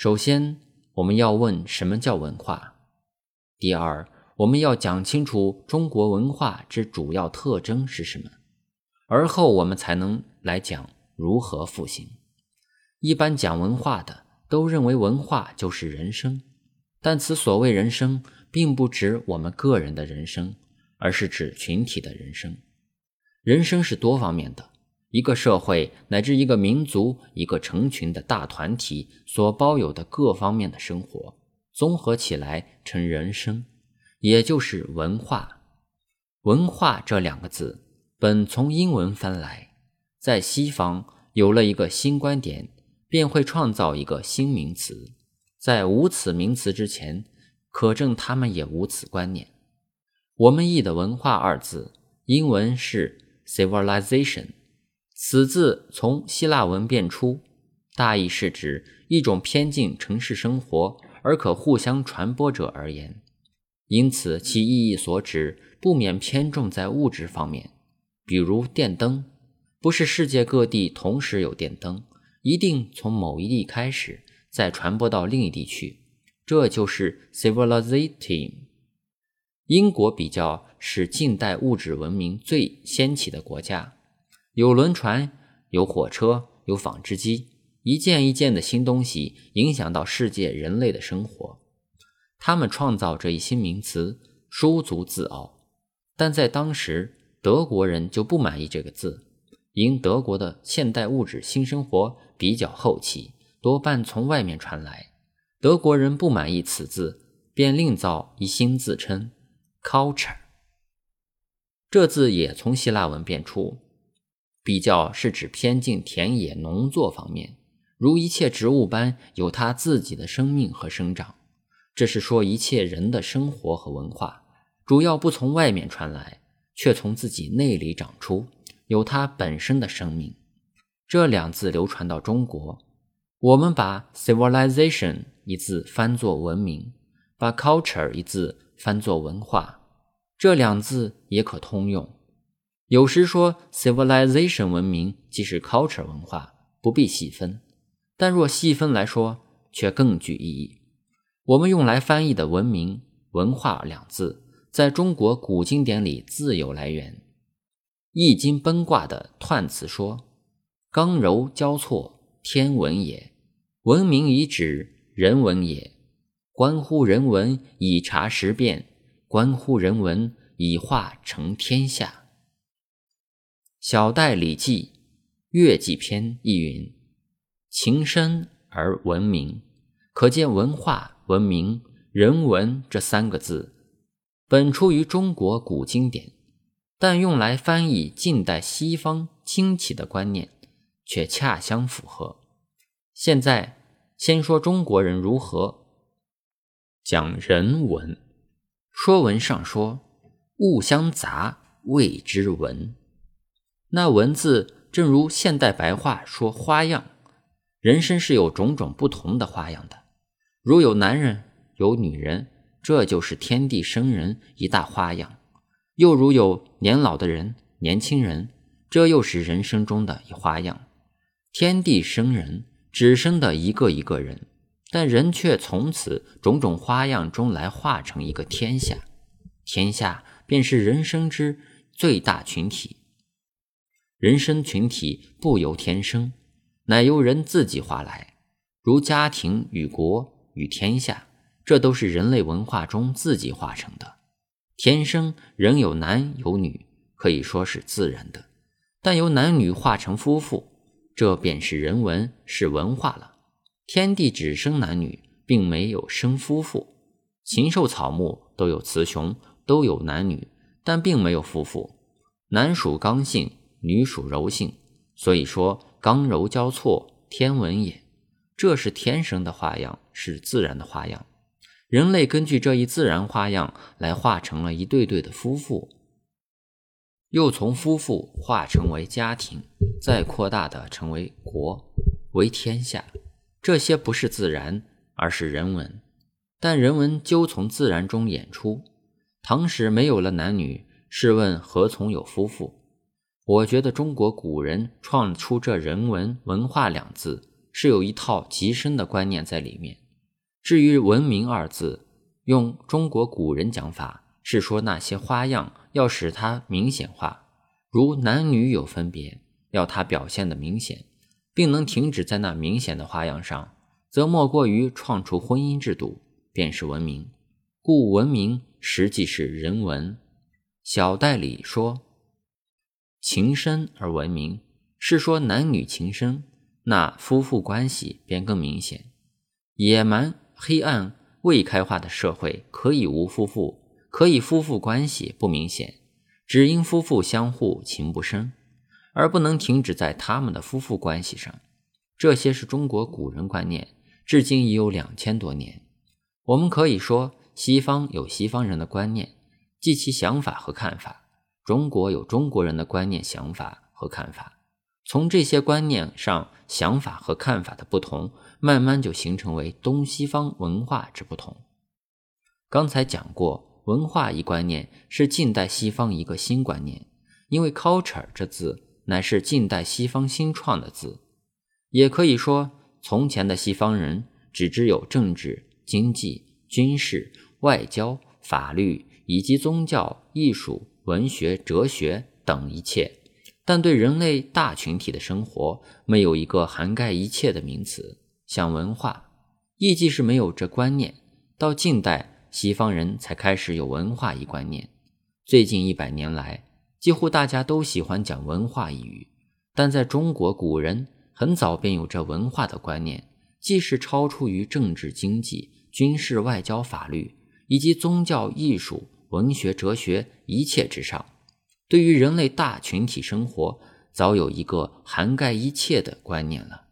首先，我们要问什么叫文化；第二，我们要讲清楚中国文化之主要特征是什么，而后我们才能来讲如何复兴。一般讲文化的都认为文化就是人生，但此所谓人生，并不指我们个人的人生，而是指群体的人生。人生是多方面的，一个社会乃至一个民族、一个成群的大团体所包有的各方面的生活，综合起来成人生。也就是文化，文化这两个字本从英文翻来，在西方有了一个新观点，便会创造一个新名词。在无此名词之前，可证他们也无此观念。我们译的文化二字，英文是 civilization，此字从希腊文变出，大意是指一种偏近城市生活而可互相传播者而言。因此，其意义所指不免偏重在物质方面，比如电灯，不是世界各地同时有电灯，一定从某一地开始，再传播到另一地去，这就是 civilization。英国比较是近代物质文明最先起的国家，有轮船，有火车，有纺织机，一件一件的新东西影响到世界人类的生活。他们创造这一新名词，殊足自傲。但在当时，德国人就不满意这个字，因德国的现代物质新生活比较后期，多半从外面传来。德国人不满意此字，便另造一新字称 “culture”。这字也从希腊文变出，比较是指偏近田野农作方面，如一切植物般有它自己的生命和生长。这是说一切人的生活和文化，主要不从外面传来，却从自己内里长出，有它本身的生命。这两字流传到中国，我们把 civilization 一字翻作文明，把 culture 一字翻作文化，这两字也可通用。有时说 civilization 文明即是 culture 文化，不必细分；但若细分来说，却更具意义。我们用来翻译的“文明”“文化”两字，在中国古经典里自有来源，《易经》崩卦的彖辞说：“刚柔交错，天文也；文明以指人文也。关乎人文以察时变，关乎人文以化成天下。”小戴《礼记·乐记篇》一云：“情深而文明。”可见文化。文明、人文这三个字，本出于中国古经典，但用来翻译近代西方兴起的观念，却恰相符合。现在先说中国人如何讲人文。说文上说：“物相杂，谓之文。”那文字正如现代白话说花样，人生是有种种不同的花样的。如有男人，有女人，这就是天地生人一大花样；又如有年老的人、年轻人，这又是人生中的一花样。天地生人，只生的一个一个人，但人却从此种种花样中来化成一个天下。天下便是人生之最大群体。人身群体不由天生，乃由人自己化来，如家庭与国。与天下，这都是人类文化中自己化成的。天生人有男有女，可以说是自然的；但由男女化成夫妇，这便是人文，是文化了。天地只生男女，并没有生夫妇。禽兽草木都有雌雄，都有男女，但并没有夫妇。男属刚性，女属柔性，所以说刚柔交错，天文也。这是天生的花样，是自然的花样。人类根据这一自然花样来化成了一对对的夫妇，又从夫妇化成为家庭，再扩大的成为国，为天下。这些不是自然，而是人文。但人文究从自然中演出。唐时没有了男女，试问何从有夫妇？我觉得中国古人创出这人文文化两字。是有一套极深的观念在里面。至于“文明”二字，用中国古人讲法，是说那些花样要使它明显化，如男女有分别，要它表现的明显，并能停止在那明显的花样上，则莫过于创出婚姻制度，便是文明。故文明实际是人文。小代理说：“情深而闻名，是说男女情深，那夫妇关系便更明显。野蛮、黑暗、未开化的社会可以无夫妇，可以夫妇关系不明显，只因夫妇相互情不深，而不能停止在他们的夫妇关系上。这些是中国古人观念，至今已有两千多年。我们可以说，西方有西方人的观念。”即其想法和看法，中国有中国人的观念、想法和看法。从这些观念上、想法和看法的不同，慢慢就形成为东西方文化之不同。刚才讲过，文化一观念是近代西方一个新观念，因为 culture 这字乃是近代西方新创的字。也可以说，从前的西方人只知有政治、经济、军事、外交、法律。以及宗教、艺术、文学、哲学等一切，但对人类大群体的生活没有一个涵盖一切的名词，像文化，亦即是没有这观念。到近代，西方人才开始有文化一观念。最近一百年来，几乎大家都喜欢讲文化一语，但在中国古人很早便有这文化的观念，既是超出于政治、经济、军事、外交、法律以及宗教、艺术。文学、哲学一切之上，对于人类大群体生活，早有一个涵盖一切的观念了。